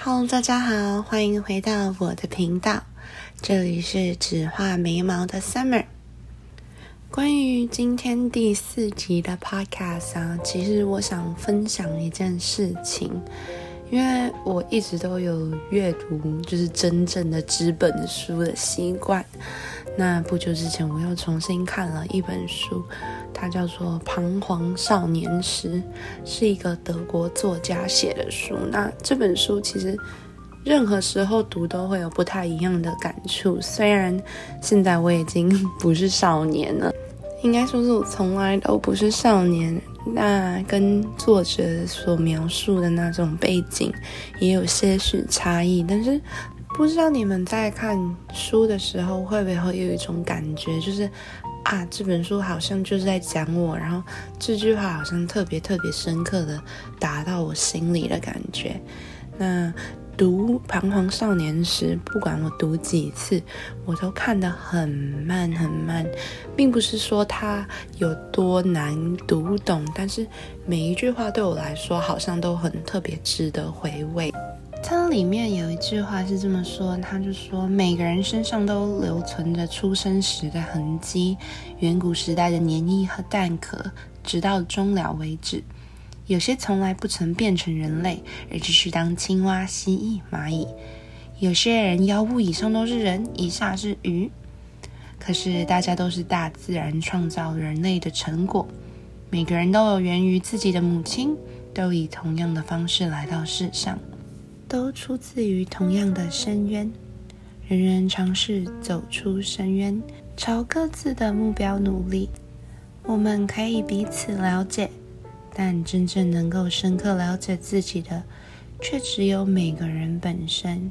Hello，大家好，欢迎回到我的频道，这里是只画眉毛的 Summer。关于今天第四集的 Podcast 啊，其实我想分享一件事情，因为我一直都有阅读就是真正的纸本书的习惯。那不久之前，我又重新看了一本书，它叫做《彷徨少年时》，是一个德国作家写的书。那这本书其实任何时候读都会有不太一样的感触。虽然现在我已经不是少年了，应该说是我从来都不是少年。那跟作者所描述的那种背景也有些许差异，但是。不知道你们在看书的时候会不会有一种感觉，就是啊，这本书好像就是在讲我，然后这句话好像特别特别深刻的打到我心里的感觉。那读《彷徨少年》时，不管我读几次，我都看得很慢很慢，并不是说它有多难读懂，但是每一句话对我来说好像都很特别值得回味。它里面有一句话是这么说，他就说每个人身上都留存着出生时的痕迹，远古时代的黏液和蛋壳，直到终了为止。有些从来不曾变成人类，而继续当青蛙、蜥蜴、蚂蚁；有些人腰部以上都是人，以下是鱼。可是大家都是大自然创造人类的成果，每个人都有源于自己的母亲，都以同样的方式来到世上。都出自于同样的深渊，人人尝试走出深渊，朝各自的目标努力。我们可以彼此了解，但真正能够深刻了解自己的，却只有每个人本身。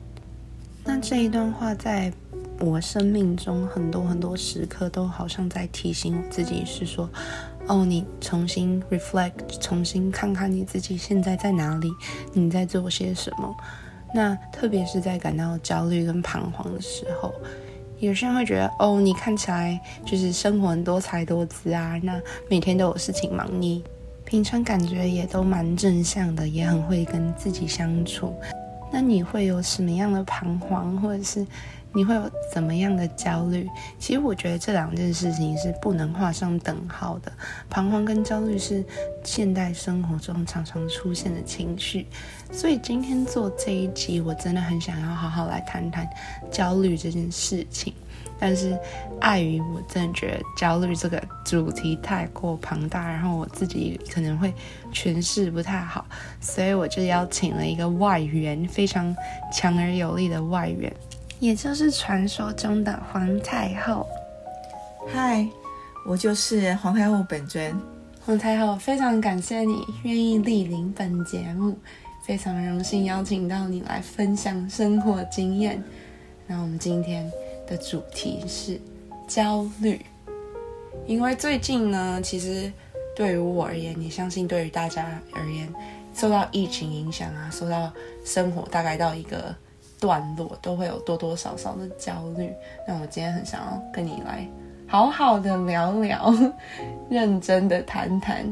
那这一段话，在我生命中很多很多时刻，都好像在提醒我自己，是说。哦，你重新 reflect，重新看看你自己现在在哪里，你在做些什么。那特别是在感到焦虑跟彷徨的时候，有些人会觉得，哦，你看起来就是生活很多才多姿啊，那每天都有事情忙，你平常感觉也都蛮正向的，也很会跟自己相处。那你会有什么样的彷徨，或者是？你会有怎么样的焦虑？其实我觉得这两件事情是不能画上等号的。彷徨跟焦虑是现代生活中常常出现的情绪，所以今天做这一集，我真的很想要好好来谈谈焦虑这件事情。但是碍于我真的觉得焦虑这个主题太过庞大，然后我自己可能会诠释不太好，所以我就邀请了一个外援，非常强而有力的外援。也就是传说中的皇太后。嗨，我就是皇太后本尊。皇太后，非常感谢你愿意莅临本节目，非常荣幸邀请到你来分享生活经验。那我们今天的主题是焦虑，因为最近呢，其实对于我而言，也相信对于大家而言，受到疫情影响啊，受到生活大概到一个。段落都会有多多少少的焦虑，那我今天很想要跟你来好好的聊聊，认真的谈谈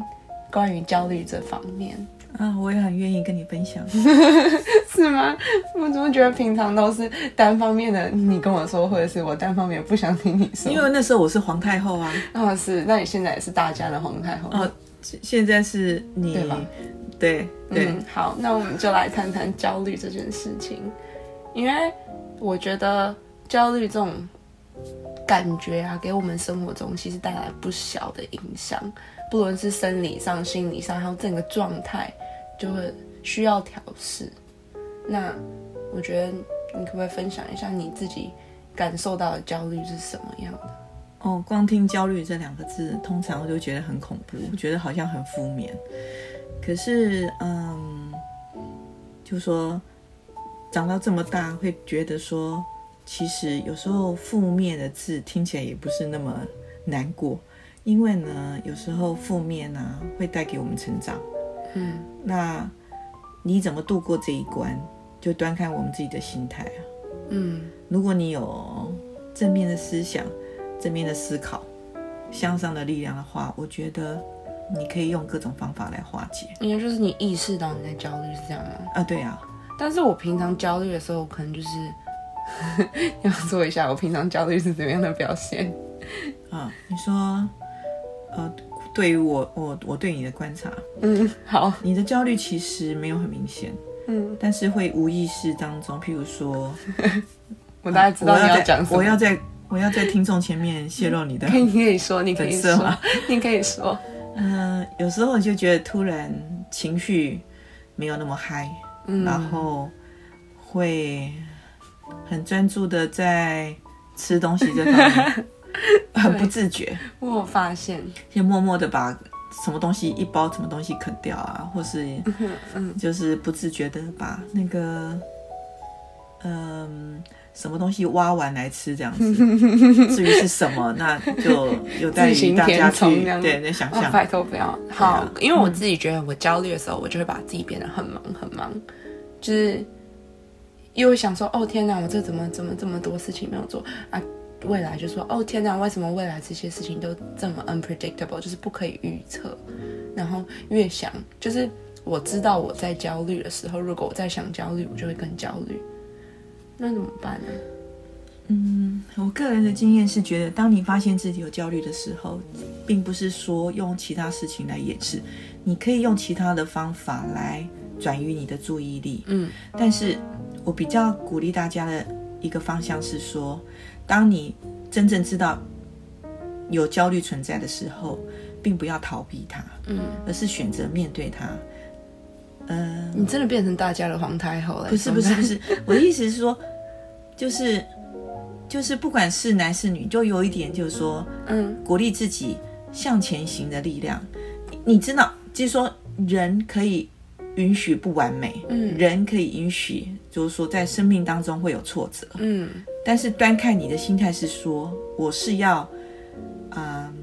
关于焦虑这方面啊，我也很愿意跟你分享，是吗？我怎么觉得平常都是单方面的你跟我说，或者是我单方面不想听你说？因为那时候我是皇太后啊，啊是，那你现在也是大家的皇太后哦，现在是你对吧？对对，好，那我们就来谈谈焦虑这件事情。因为我觉得焦虑这种感觉啊，给我们生活中其实带来不小的影响，不论是生理上、心理上，还有整个状态，就会需要调试。那我觉得你可不可以分享一下你自己感受到的焦虑是什么样的？哦，光听焦虑这两个字，通常我就觉得很恐怖，觉得好像很负面。可是，嗯，就说。长到这么大，会觉得说，其实有时候负面的字听起来也不是那么难过，因为呢，有时候负面呢会带给我们成长。嗯，那你怎么度过这一关，就端看我们自己的心态啊。嗯，如果你有正面的思想、正面的思考、向上的力量的话，我觉得你可以用各种方法来化解。应该就是你意识到你在焦虑是这样吗？啊，对啊。但是我平常焦虑的时候，可能就是 要说一下我平常焦虑是怎么样的表现。啊，你说，呃，对于我我我对你的观察，嗯，好，你的焦虑其实没有很明显，嗯，但是会无意识当中，譬如说，我大概知道你要讲什么。在我要在我要在听众前面泄露你的可以，你可以说，你可以说 你可以说，嗯，有时候就觉得突然情绪没有那么嗨，嗯，然后会很专注的在吃东西这方面，很不自觉，我有发现，先默默的把什么东西一包什么东西啃掉啊，或是嗯就是不自觉的把那个嗯。什么东西挖完来吃这样子，至于是什么，那就 有待于大家去对对想哦，象。拜托不要好啊，因为我自己觉得我焦虑的时候，我就会把自己变得很忙很忙，就是又会想说，哦天哪，我这怎么怎么这么多事情没有做啊？未来就说，哦天哪，为什么未来这些事情都这么 unpredictable，就是不可以预测？然后越想，就是我知道我在焦虑的时候，如果我在想焦虑，我就会更焦虑。那怎么办呢？嗯，我个人的经验是觉得，当你发现自己有焦虑的时候，并不是说用其他事情来掩饰，你可以用其他的方法来转移你的注意力。嗯但是我比较鼓励大家的一个方向是说，当你真正知道有焦虑存在的时候，并不要逃避它，嗯，而是选择面对它。嗯、你真的变成大家的皇太后了？不是不是不是，我的意思是说，就是就是不管是男是女，就有一点就是说，嗯。鼓励自己向前行的力量。你知道，就是说人可以允许不完美，嗯。人可以允许，就是说在生命当中会有挫折，嗯。但是端看你的心态是说，我是要，嗯，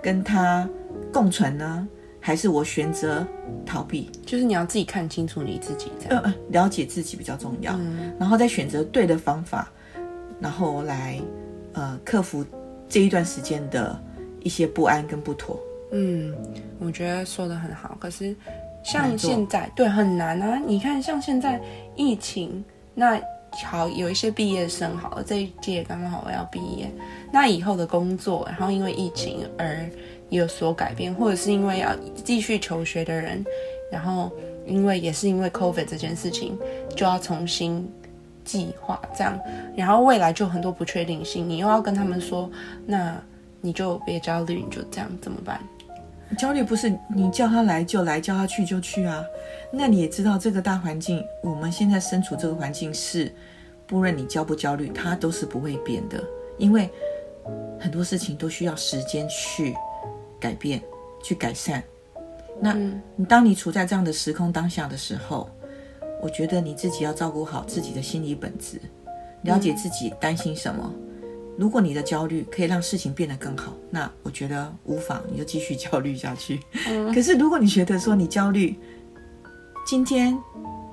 跟他共存呢，还是我选择逃避？就是你要自己看清楚你自己这样。呃呃，了解自己比较重要，嗯然后再选择对的方法，然后来呃克服这一段时间的一些不安跟不妥。嗯，我觉得说的很好。可是像现在，对，很难啊。你看，像现在疫情，那好，有一些毕业生好了，这一届刚刚好我要毕业，那以后的工作，然后因为疫情而有所改变，或者是因为要继续求学的人，然后因为也是因为 COVID 这件事情，就要重新计划这样，然后未来就很多不确定性，你又要跟他们说，那你就别焦虑，你就这样怎么办？焦虑不是你叫他来就来，叫他去就去啊。那你也知道这个大环境，我们现在身处这个环境是，不论你焦不焦虑，它都是不会变的，因为很多事情都需要时间去改变、去改善。那嗯你当你处在这样的时空当下的时候，我觉得你自己要照顾好自己的心理本质，了解自己担心什么。如果你的焦虑可以让事情变得更好，那我觉得无妨，你就继续焦虑下去。可是如果你觉得说你焦虑，今天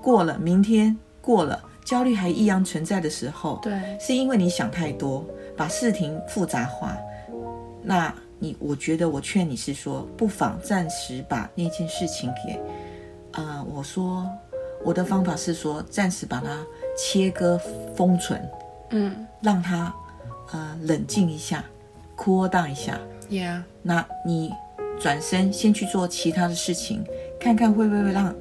过了，明天过了，焦虑还一样存在的时候，对，是因为你想太多，把事情复杂化。那你，我觉得我劝你是说，不妨暂时把那件事情给，呃，我说我的方法是说，暂时把它切割封存，嗯让它呃冷静一下，cool down 一下。，Yeah，那你转身先去做其他的事情，看看会不会让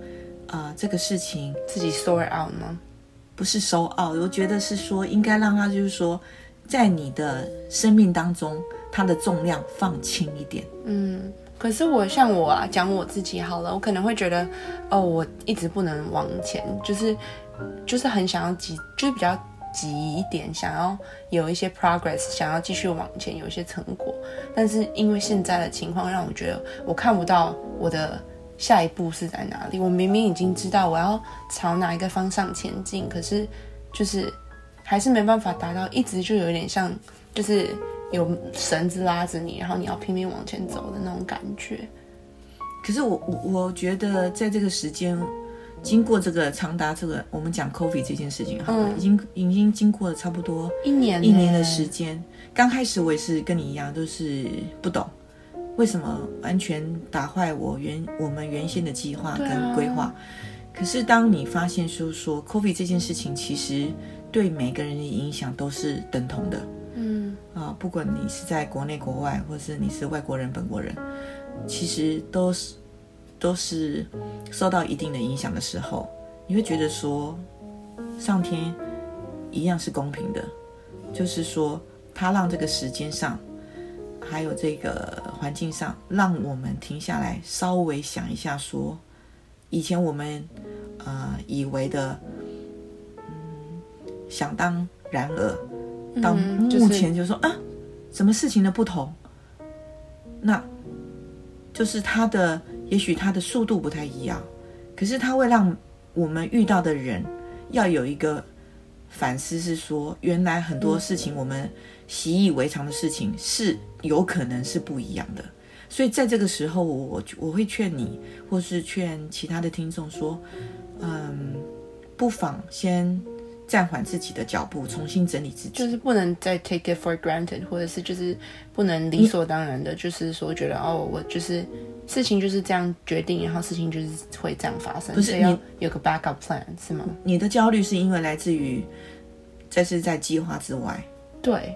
呃这个事情自己 sort out 吗？不是收奥，我觉得是说应该让它就是说，在你的生命当中，它的重量放轻一点。嗯，可是我像我啊，讲我自己好了，我可能会觉得，哦，我一直不能往前，就是就是很想要急，就是比较急一点，想要有一些 progress，想要继续往前，有一些成果。但是因为现在的情况，让我觉得我看不到我的下一步是在哪里。我明明已经知道我要朝哪一个方向前进，可是就是还是没办法达到，一直就有点像就是有绳子拉着你，然后你要拼命往前走的那种感觉。可是我我我觉得在这个时间，经过这个长达这个我们讲 COVID 这件事情哈，嗯已经已经经过了差不多一年一年的时间。刚开始我也是跟你一样，都是不懂为什么完全打坏我原我们原先的计划跟规划。可是当你发现说说 COVID 这件事情，其实对每个人的影响都是等同的。啊，不管你是在国内国外，或是你是外国人本国人，其实都是都是受到一定的影响的时候，你会觉得说，上天一样是公平的，就是说他让这个时间上，还有这个环境上，让我们停下来，稍微想一下说，以前我们呃以为的，嗯，想当然而。到目前就说、啊，什么事情的不同，那就是他的，也许他的速度不太一样，可是他会让我们遇到的人要有一个反思，是说原来很多事情我们习以为常的事情是有可能是不一样的。所以在这个时候，我我我会劝你，或是劝其他的听众说，嗯，不妨先暂缓自己的脚步，重新整理自己。就是不能再 take it for granted，或者是就是不能理所当然的，就是说觉得哦，我就是事情就是这样决定，然后事情就是会这样发生，不是要有个 backup plan 是吗？你的焦虑是因为来自于这是在计划之外，对，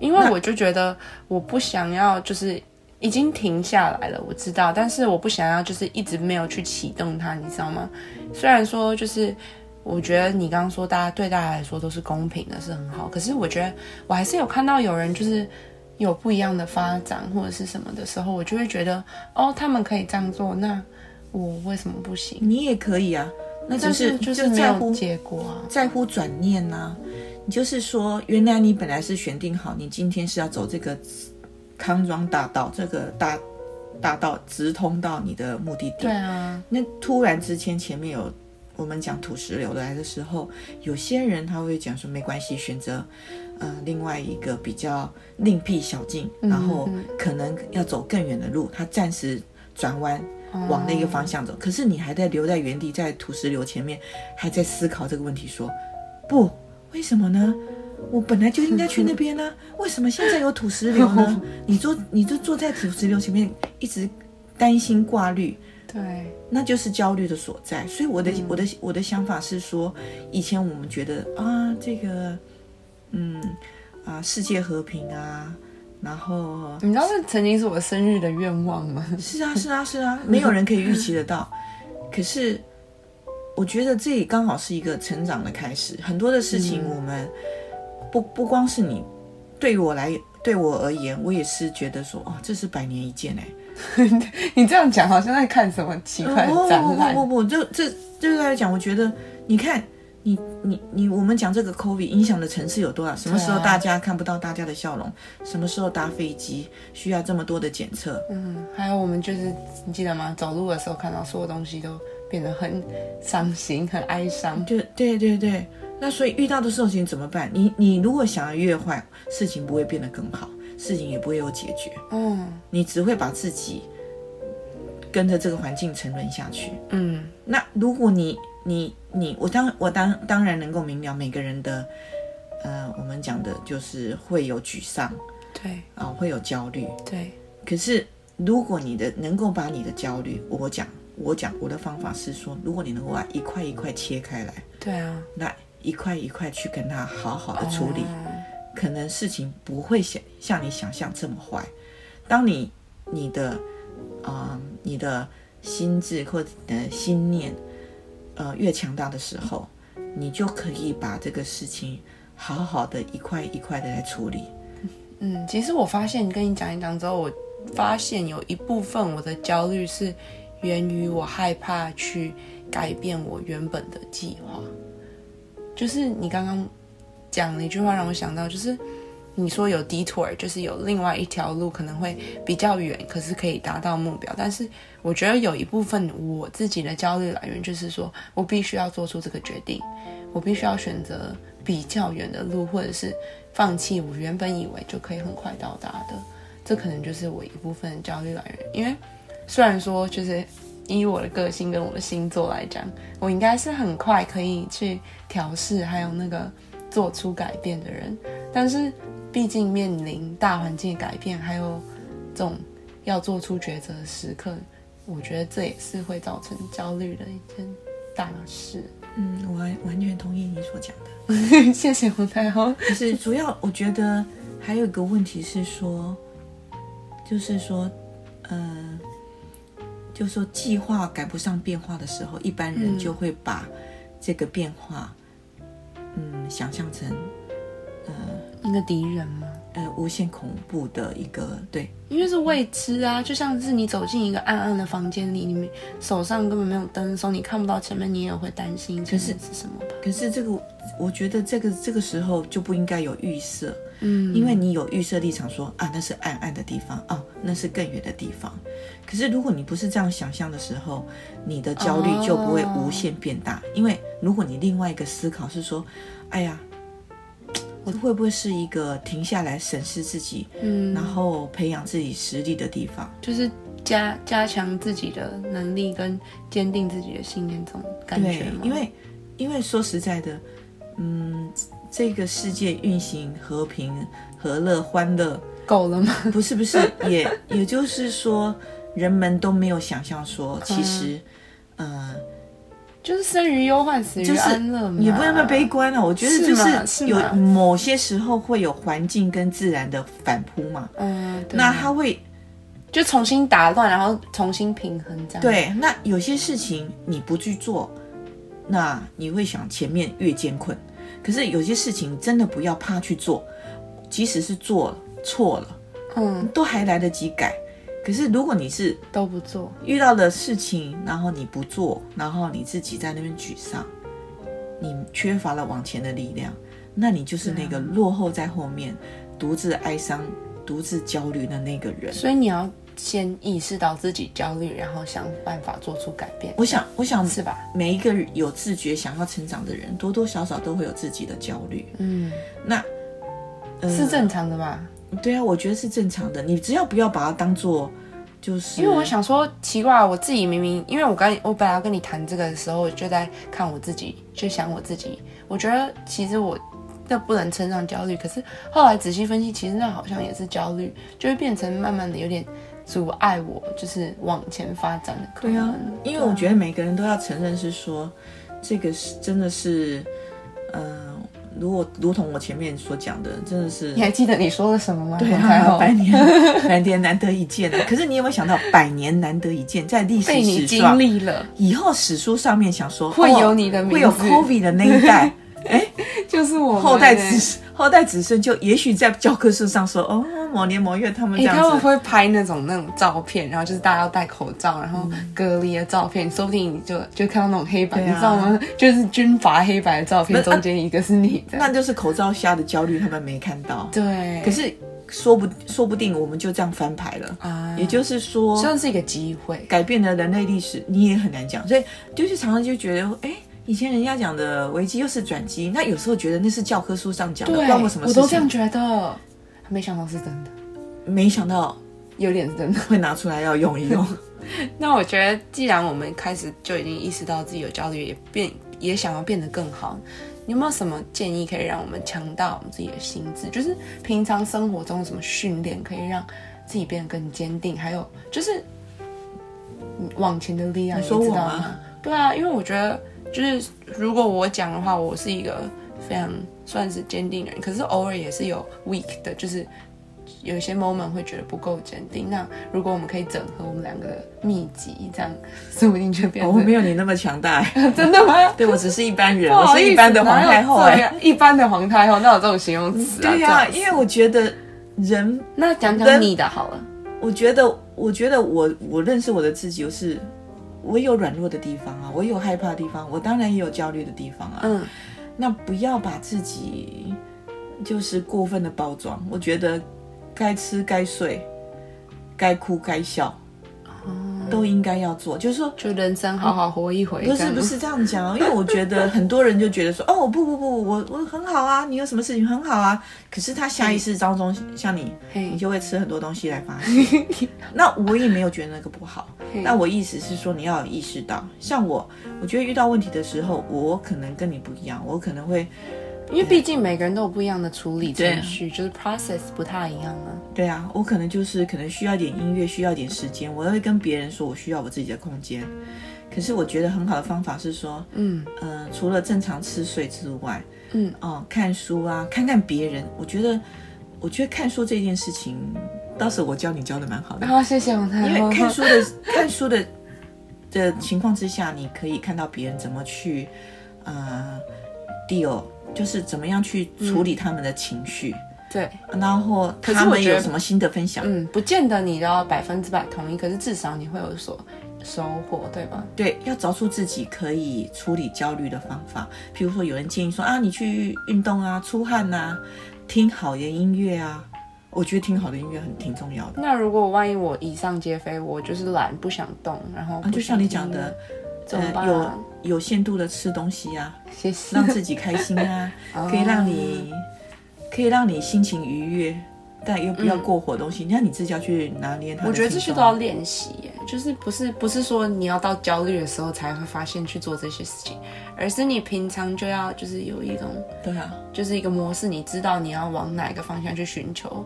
因为我就觉得我不想要就是。已经停下来了，我知道，但是我不想要，就是一直没有去启动它，你知道吗？虽然说，就是我觉得你刚刚说大家对大家来说都是公平的，是很好，可是我觉得我还是有看到有人就是有不一样的发展或者是什么的时候，我就会觉得哦，他们可以这样做，那我为什么不行？你也可以啊。那只但是就是在乎结果啊。在乎转念呐、你就是说，原来你本来是选定好，你今天是要走这个康庄大道，这个大大道直通到你的目的地。对啊，那突然之间前面有我们讲土石流来的时候，有些人他会讲说没关系，选择呃另外一个比较另辟小径，然后可能要走更远的路，他暂时转弯。往那个方向走，可是你还在留在原地，在土石流前面，还在思考这个问题说，不，为什么呢？我本来就应该去那边呢、为什么现在有土石流呢？你坐，你就坐在土石流前面，一直担心挂虑，对，那就是焦虑的所在。所以我的、我的我的想法是说，以前我们觉得啊，这个，嗯啊，世界和平啊，然后你知道这曾经是我生日的愿望吗？是啊是啊是啊，没有人可以预期得到。可是我觉得这里刚好是一个成长的开始，很多的事情我们不不光是你，对于我来对我而言，我也是觉得说，哦，这是百年一见哎。你这样讲好像在看什么奇怪的展览。不不不不，这这就是来讲，我觉得你看。你你你，我们讲这个 COVID 影响的层次有多少？什么时候大家看不到大家的笑容？什么时候搭飞机需要这么多的检测？嗯，还有我们就是你记得吗？走路的时候看到所有东西都变得很伤心、很哀伤。就对对对，那所以遇到的事情怎么办？你你如果想要越坏，事情不会变得更好，事情也不会有解决。嗯你只会把自己跟着这个环境沉沦下去。嗯，那如果你你你，我当我当当然能够明了每个人的，呃，我们讲的就是会有沮丧对啊、会有焦虑。对，可是如果你的能够把你的焦虑，我讲我讲我的方法是说，如果你能够把一块一块切开来，对啊，那一块一块去跟他好好的处理，哦可能事情不会像像你想象这么坏。当你你的啊、你的心智或者你的心念呃越强大的时候，你就可以把这个事情好好的一块一块的来处理。嗯，其实我发现跟你讲一讲之后，我发现有一部分我的焦虑是源于我害怕去改变我原本的计划。就是你刚刚讲了一句话，让我想到，就是你说有 detour，就是有另外一条路可能会比较远，可是可以达到目标。但是我觉得有一部分我自己的焦虑来源，就是说我必须要做出这个决定，我必须要选择比较远的路，或者是放弃我原本以为就可以很快到达的。这可能就是我一部分的焦虑来源。因为虽然说，就是以我的个性跟我的星座来讲，我应该是很快可以去调试，还有那个做出改变的人。但是毕竟面临大环境的改变，还有这种要做出抉择的时刻，我觉得这也是会造成焦虑的一件大事。嗯，我完完全同意你所讲的。谢谢洪太后。可是主要我觉得还有一个问题是说，就是说，呃，就是说计划赶不上变化的时候，一般人嗯就会把这个变化，嗯，想象成呃一个敌人吗？呃无限恐怖的一个对。因为是未知啊，就像是你走进一个暗暗的房间里，你们手上根本没有灯的时候，你看不到前面，你也会担心前面是什么吧？可是这个，我觉得这个这个时候就不应该有预设，嗯，因为你有预设立场说啊，那是暗暗的地方啊，那是更远的地方。可是如果你不是这样想象的时候，你的焦虑就不会无限变大。因为如果你另外一个思考是说，哎呀，我会不会是一个停下来审视自己，嗯，然后培养自己实力的地方？就是加加强自己的能力跟坚定自己的信念，这种感觉，对因为因为说实在的，嗯，这个世界运行和平、和乐、欢乐。够了吗？不是不是，也也就是说，人们都没有想象说，其实，呃，就是生于忧患，死于安乐嘛。也不能那么悲观啊。我觉得就是有某些时候会有环境跟自然的反扑嘛，嗯，那它会就重新打乱，然后重新平衡这样。，对，那有些事情你不去做，那你会想前面越艰困，可是有些事情真的不要怕去做，即使是做了错了，嗯，都还来得及改。可是如果你是都不做，遇到的事情，然后你不做，然后你自己在那边沮丧，你缺乏了往前的力量，那你就是那个落后在后面，独自哀伤、独自焦虑的那个人。所以你要先意识到自己焦虑，然后想办法做出改变。我想，我想是吧？每一个有自觉想要成长的人，多多少少都会有自己的焦虑。嗯，那、呃是正常的吧？对啊，我觉得是正常的。你只要不要把它当做就是，因为我想说，奇怪，我自己明明，因为我刚我本来要跟你谈这个的时候，就在看我自己，就想我自己，我觉得其实我这不能称上焦虑，可是后来仔细分析，其实那好像也是焦虑，就会变成慢慢的有点阻碍我，就是往前发展的可能。对啊，因为我觉得每个人都要承认是说，这个是真的是，嗯、如果如同我前面所讲的，真的是你还记得你说了什么吗？对还好啊，百年百年难得一见啊！可是你有没有想到，百年难得一见，在历史被你经史上，历了，以后史书上面想说会有哦你的名字会有 COVID 的那一代，哎，就是我后代欸子后代子孙就也许在教科书上说，哦，某年某月他们哎、这样子，他们会拍那种那种照片，然后就是大家要戴口罩，然后隔离的照片，说不定你就就看到那种黑白，对啊你知道吗？就是军阀黑白的照片，中间一个是你的。那就是口罩下的焦虑，他们没看到。对，可是说不说不定我们就这样翻牌了，啊，也就是说，算是一个机会。改变了人类历史，你也很难讲。所以就是常常就觉得，哎，以前人家讲的危机又是转机，那有时候觉得那是教科书上讲的，对，关我什么事我都这样情？觉得，没想到是真的，没想到有点是真的。会拿出来要用一用。那我觉得，既然我们开始就已经意识到自己有焦虑，也变也想要变得更好，你有没有什么建议可以让我们强大我们自己的心智？就是平常生活中有什么训练可以让自己变得更坚定？还有就是嗯往前的力量，你说知我吗？对啊，因为我觉得就是如果我讲的话，我是一个非常算是坚定的人，可是偶尔也是有 weak 的，就是。有一些 moment 会觉得不够坚定，那如果我们可以整合我们两个的秘籍，这样说不定就变成、我没有你那么强大，真的吗？对我只是一般人，我是一般的皇太后。一般的皇太后，那有这种形容词啊？对呀、因为我觉得人，那讲讲你的好了。我觉得，我觉得我我认识我的自己，就是我有软弱的地方啊，我有害怕的地方，我当然也有焦虑的地方啊。嗯，那不要把自己就是过分的包装。我觉得该吃该睡，该哭该笑，都应该要做。就是说，就人生好好活一回。不是不是这样讲哦，因为我觉得很多人就觉得说，哦不不不，我我很好啊，你有什么事情很好啊。可是他下意识当中，像你，嘿你就会吃很多东西来发泄。那我也没有觉得那个不好。那我意思是说，你要有意识到，像我，我觉得遇到问题的时候，我可能跟你不一样，我可能会。因为毕竟每个人都有不一样的处理程序，就是 process 不太一样啊。对啊，我可能就是可能需要一点音乐，需要一点时间，我会跟别人说我需要我自己的空间。可是我觉得很好的方法是说，嗯。呃，除了正常吃睡之外，嗯，哦，看书啊，看看别人，我觉得，我觉得看书这件事情，倒是我教你教的蛮好的，好，谢谢王太。因为看书的 看书的的情况之下，你可以看到别人怎么去呃 deal，就是怎么样去处理他们的情绪，对，然后他们有什么新的分享。嗯，不见得你要百分之百同意，可是至少你会有所收获，对吧？对，要找出自己可以处理焦虑的方法。比如说，有人建议说啊，你去运动啊，出汗呐、听好的音乐啊。我觉得听好的音乐很挺重要的。那如果万一我以上皆非，我就是懒，不想动，然后啊，就像你讲的，怎么办、有啊？有限度的吃东西啊，谢谢。让自己开心啊，可以让你可以让你心情愉悦，但又不要过火东西。那、你自己要去拿捏它我觉得这些都要练习耶，就是不是不是说你要到焦虑的时候才会发现去做这些事情，而是你平常就要就是有一种对啊，就是一个模式，你知道你要往哪一个方向去寻求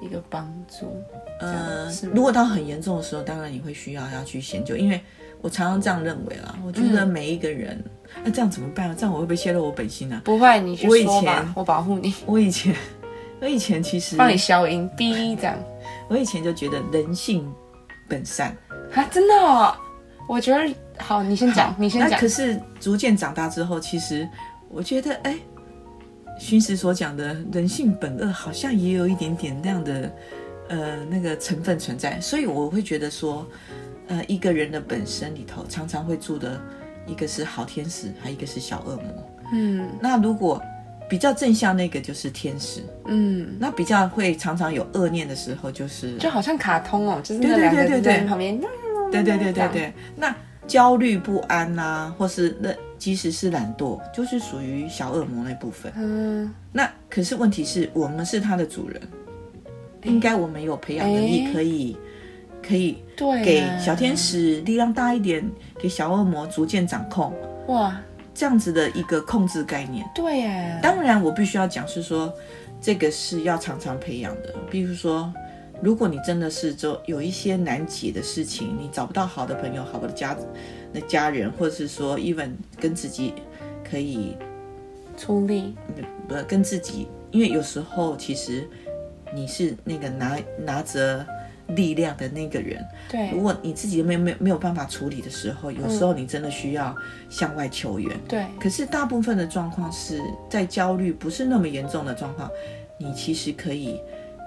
一个帮助。呃，如果到很严重的时候，当然你会需要要去研究，因为我常常这样认为啦。我觉得每一个人，那、这样怎么办啊？这样我会不会泄露我本心啊？不会，你去我以前，我保护你，我以前，我以前其实，帮你消音，哔这样。我以前就觉得人性本善。啊，真的、哦？我觉得好，你先讲，你先讲那可。是逐渐长大之后，其实我觉得，哎，荀师所讲的人性本恶，好像也有一点点那样的呃那个成分存在。所以我会觉得说，呃，一个人的本身里头常常会住的一个是好天使，还有一个是小恶魔。嗯那如果比较正向那个就是天使，嗯，那比较会常常有恶念的时候就是就好像卡通哦，就是那两个在旁边。对对对对对，那焦虑不安呐、或是那即使是懒惰，就是属于小恶魔那部分。嗯，那可是问题是我们是他的主人，应该我们有培养能力哎可以可以对，给小天使力量大一点，给小恶魔逐渐掌控哇，这样子的一个控制概念。对耶，当然，我必须要讲是说，这个是要常常培养的。比如说，如果你真的是就有一些难解的事情，你找不到好的朋友、好的家的家人，或者是说，even 跟自己可以出力，不跟自己，因为有时候其实你是那个拿拿着力量的那个人，对如果你自己没有没有没有办法处理的时候，有时候你真的需要向外求援。对，可是大部分的状况是在焦虑不是那么严重的状况，你其实可以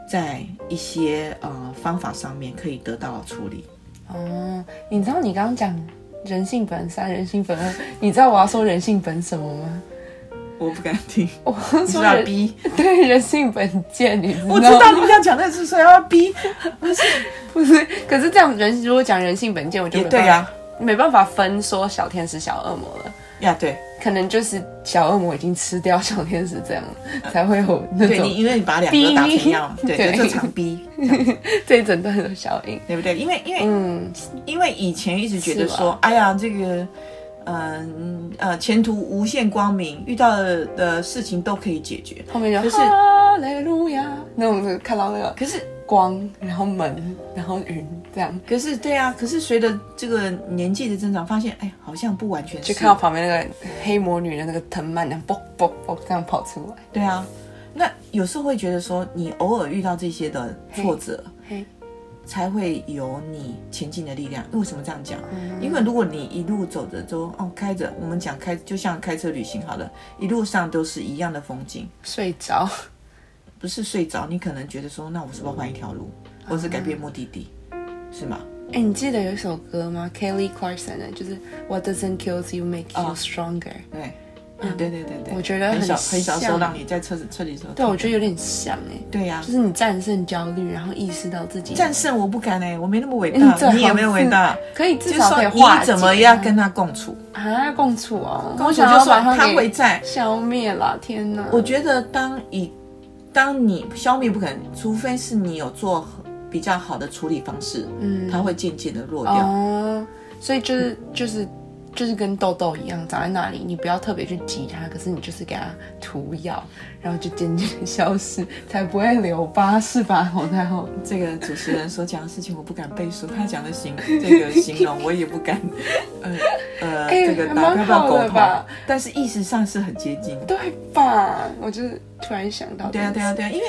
在一些呃方法上面可以得到处理。哦，你知道你刚刚讲人性本善，人性本恶，你知道我要说人性本什么吗？我不敢听，我你是要逼？对人性本贱，你知道吗？我知道你想讲的是说要逼，不是不是，可是这样人如果讲人性本贱，我就对呀、没办法分说小天使、小恶魔了。呀对可能就是小恶魔已经吃掉小天使，这样才会有那种对你，因为你把两个都打成一样，对，对就这场逼，这一整段的效应。对不对？因为因为嗯，因为以前一直觉得是说，哎呀，这个，嗯呃前途无限光明，遇到的的事情都可以解决。后面就可是哈利路亚那种，看到那个可是光，然后门，然后云，这样可是对啊，可是随着这个年纪的增长，发现哎，好像不完全是。就看到旁边那个黑魔女的那个藤蔓，然后啵啵啵这样跑出来。对啊，那有时候会觉得说，你偶尔遇到这些的挫折，嘿，才会有你前进的力量。为什么这样讲？嗯因为如果你一路走着都哦开着，我们讲开就像开车旅行好了，一路上都是一样的风景，睡着，不是睡着，你可能觉得说，那我是不是要换一条路，或是改变目的地，是吗？哎，你记得有一首歌吗？Kelly Clarkson 的，就是 What doesn't kill you make you 哦 stronger。对，嗯，对对对对，我觉得很很小很小的时候让你在车子车里的时候，对，我觉得有点像哎，对呀、就是你战胜焦虑，然后意识到自己战胜我不敢哎、我没那么伟嗯大，你也没有伟大。可以至就是少可以说化解你怎么样跟他共处？啊共处哦？共处就说他会在。消灭了，天哪！我觉得当以当你消灭不可能，除非是你有做比较好的处理方式，嗯它会渐渐的弱掉。哦，所以就是就是就是跟痘痘一样长在那里，你不要特别去挤它，可是你就是给它涂药，然后就渐渐消失，才不会留疤，是吧，皇太后？这个主持人所讲的事情我不敢背书，他讲的形这个形容我也不敢，呃呃，哎这个还打不要蛮好的苟同吧，但是意识上是很接近。对吧？我就是突然想到，对啊，对啊，，对啊，因为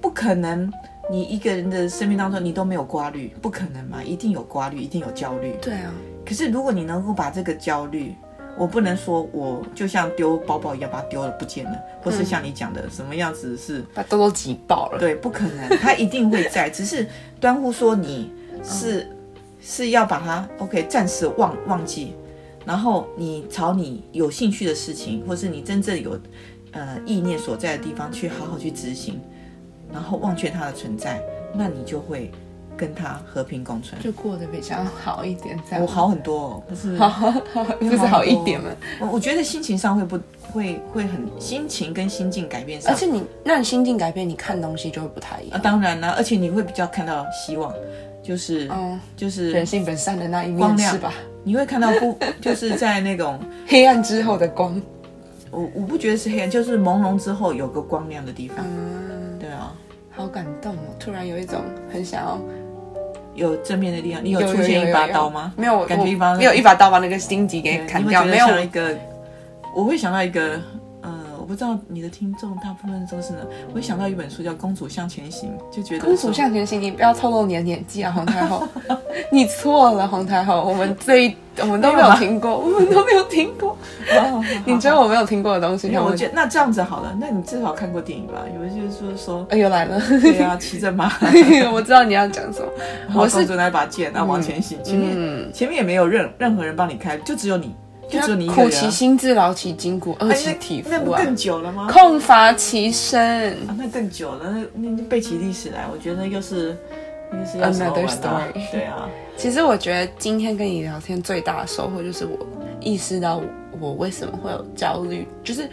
不可能你一个人的生命当中你都没有挂虑，不可能嘛，一定有挂虑，一定有焦虑。对啊，可是如果你能够把这个焦虑，我不能说我就像丢包包一样把它丢了不见了，或是像你讲的什么样子是，把痘痘挤爆了。对，不可能，它一定会在，只是端乎说你是、是要把它 OK 暂时忘忘记，然后你朝你有兴趣的事情，或是你真正有呃意念所在的地方去好好去执行，然后忘却它的存在，那你就会跟他和平共存。就过得比较好一点，这样我好很多哦，不是好 好好，就是好一点嘛。我我觉得心情上会不会会很心情跟心境改变上，而且你，那你心境改变，你看东西就会不太一啊，样。当然啦，而且你会比较看到希望，就是、嗯，就是人性本善的那一面是吧？你会看到不 就是在那种 黑暗之后的光。我我不觉得是黑暗，就是朦胧之后有个光亮的地方。嗯，对啊，好感动哦！突然有一种很想要有正面的力量。你有有出现一把刀吗？没有，我感觉一把没有一把刀把那个荆棘给砍掉，没有一个，我会想到一个，不知道你的听众大部分都是呢，我会想到一本书叫《公主向前行》，就觉得公主向前行，你不要透露你的年纪啊，皇太后，你错了，皇太后，我们这一我们都没有听过，我们都没有听过，哦你觉得我没有听过的东西，那，我我觉得那这样子好了，那你至少看过电影吧？有的就是说说，哎又来了，对啊，骑着马，我知道你要讲什么，我是我公主拿一把剑，然后往前行，前面、嗯，前面也没有任任何人帮你开，就只有你，就只有你一个苦人啊。其心志，劳其筋骨，饿哎其体肤啊，那那不更久了吗？空乏其身。啊，那更久了，那那那背起历史来，我觉得又是 Another story 对啊，其实我觉得今天跟你聊天最大的收获就是我意识到我我为什么会有焦虑，就是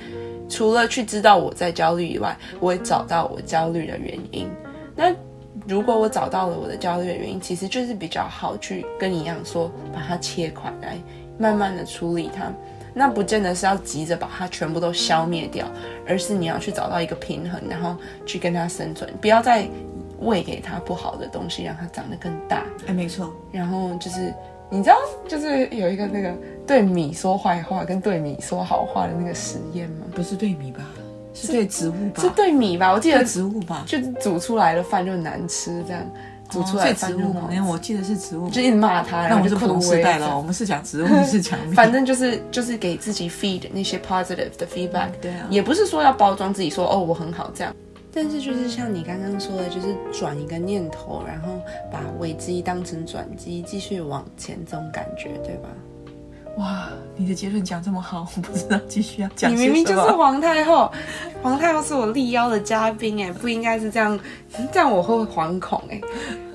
除了去知道我在焦虑以外，我也找到我焦虑的原因。那如果我找到了我的焦虑的原因，其实就是比较好去跟你一样说，把它切块来，慢慢的处理它。那不见得是要急着把它全部都消灭掉，而是你要去找到一个平衡，然后去跟它生存，不要再喂给它不好的东西，让它长得更大。哎，没错，然后就是你知道，就是有一个那个对米说坏话跟对米说好话的那个实验吗？不是对米吧？是对植物吧？是对米吧？我记得植物吧？就是煮出来的饭就很难吃，这样煮出来植物吗？我记得是植物，就一直骂他，那我们是不同时代了。我们是讲植物，你是讲。反正就是就是给自己 feed 那些 positive 的 feedback，、对啊也不是说要包装自己说哦我很好这样，但是就是像你刚刚说的，就是转一个念头，然后把危机当成转机，继续往前这种感觉，对吧？哇，你的结论讲这么好，我不知道继续要讲你明明就是皇太后，皇太后是我力邀的嘉宾哎，不应该是这样，这样我会惶恐哎，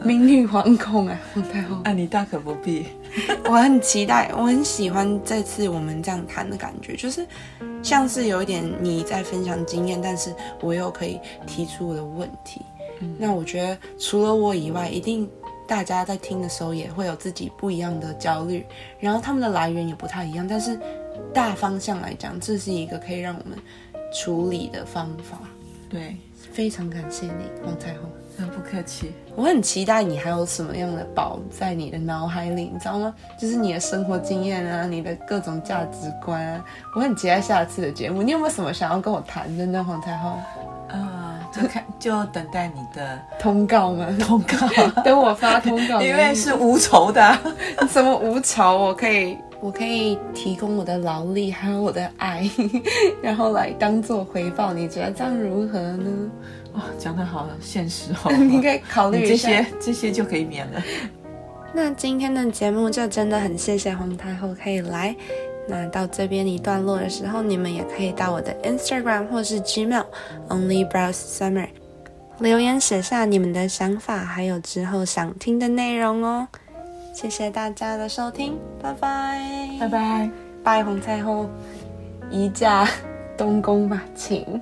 名誉惶恐哎，皇太后。啊，你大可不必。我很期待，我很喜欢这次我们这样谈的感觉，就是像是有一点你在分享经验，但是我又可以提出我的问题。那我觉得除了我以外，一定大家在听的时候也会有自己不一样的焦虑，然后他们的来源也不太一样，但是大方向来讲，这是一个可以让我们处理的方法。对，非常感谢你，王太后。很不客气。我很期待你还有什么样的宝在你的脑海里，你知道吗？就是你的生活经验啊，你的各种价值观啊。我很期待下次的节目，你有没有什么想要跟我谈的呢，黄太后？啊，就看就等待你的通告吗？通告，等我发通告，因为是无酬的啊、什么无酬，我可以，我可以提供我的劳力还有我的爱，然后来当做回报。你觉得这样如何呢？哇，讲的好现实哦。你可以考虑一下。些这些就可以免了。那今天的节目就真的很谢谢皇太后可以来。那到这边一段落的时候，你们也可以到我的 Instagram 或是 Gmail Only Browse Summer 留言写下你们的想法，还有之后想听的内容哦。谢谢大家的收听，拜拜，拜拜。拜红菜后，移驾东宫吧，请。